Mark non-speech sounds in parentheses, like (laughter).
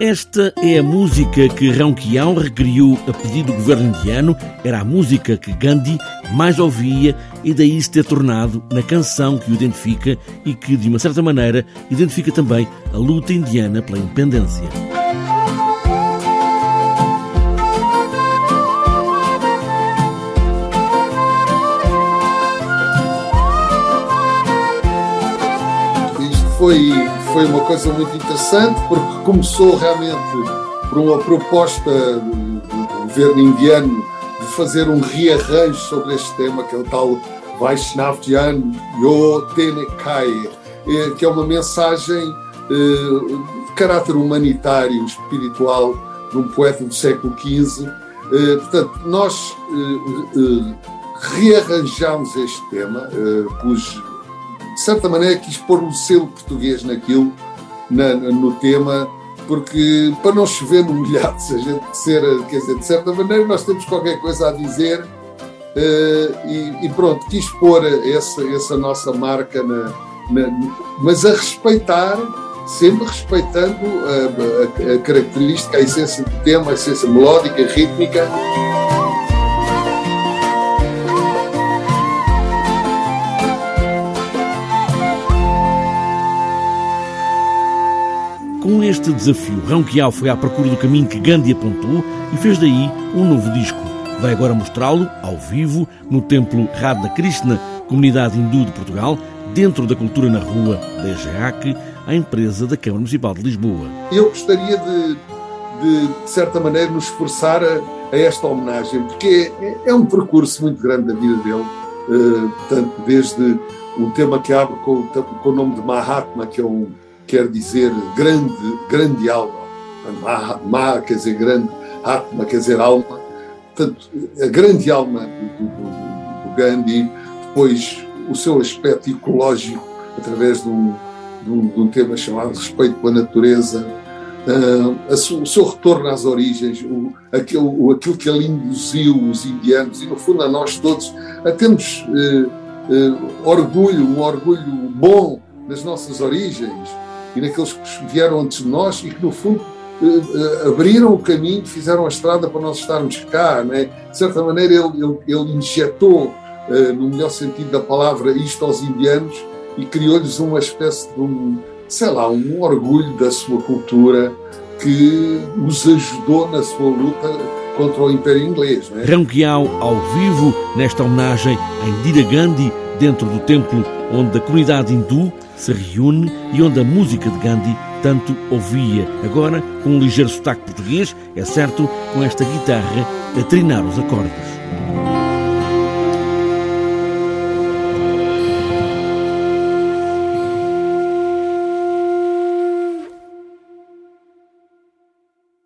Esta é a música que Ronquião recriou a pedido do governo indiano. Era a música que Gandhi mais ouvia e daí se ter tornado na canção que o identifica e que, de uma certa maneira, identifica também a luta indiana pela independência. Isto foi foi uma coisa muito interessante porque começou realmente por uma proposta do, governo indiano de fazer um rearranjo sobre este tema, que é o tal Vaishnavjan Yo Tenekai, eh, que é uma mensagem eh, de caráter humanitário, espiritual, de um poeta do século XV. Eh, portanto, nós rearranjamos este tema, pus de certa maneira, quis pôr um selo português naquilo, na, no tema, porque para não chover no molhado, (laughs) se a gente ser, quer dizer, de certa maneira, nós temos qualquer coisa a dizer. Uh, e, e, pronto, quis pôr essa, essa nossa marca, na, na, mas a respeitar, sempre respeitando a, a, a característica, a essência do tema, a essência melódica, rítmica. Com este desafio, Ronquial foi à procura do caminho que Gandhi apontou e fez daí um novo disco. Vai agora mostrá-lo, ao vivo, no templo Radha Krishna, comunidade hindu de Portugal, dentro da Cultura na Rua da EGEAC, a empresa da Câmara Municipal de Lisboa. Eu gostaria de, de, de certa maneira, nos esforçar a, a esta homenagem, porque é, é, um percurso muito grande da vida dele, uh, tanto desde um tema que abre com, com o nome de Mahatma, que é um quer dizer grande, grande alma. Ma, quer dizer grande, Atma quer dizer alma. Portanto, a grande alma do, do, do Gandhi, depois o seu aspecto ecológico, através de um, de um, de um tema chamado Respeito pela Natureza, uh, o seu retorno às origens, o, aquilo, aquilo que ele induziu os indianos e, no fundo, a nós todos, a termos uh, uh, orgulho, um orgulho bom nas nossas origens, e naqueles que vieram antes de nós e que, no fundo, eh, eh, abriram o caminho, fizeram a estrada para nós estarmos cá. Né? De certa maneira, ele, ele, ele injetou, eh, no melhor sentido da palavra, isto aos indianos e criou-lhes uma espécie de um, sei lá, um orgulho da sua cultura que os ajudou na sua luta contra o Império Inglês. Né? Ao vivo, nesta homenagem a Indira Gandhi, dentro do templo onde a comunidade hindu se reúne e onde a música de Gandhi tanto ouvia. Agora, com um ligeiro sotaque português, é certo, com esta guitarra a trinar os acordes.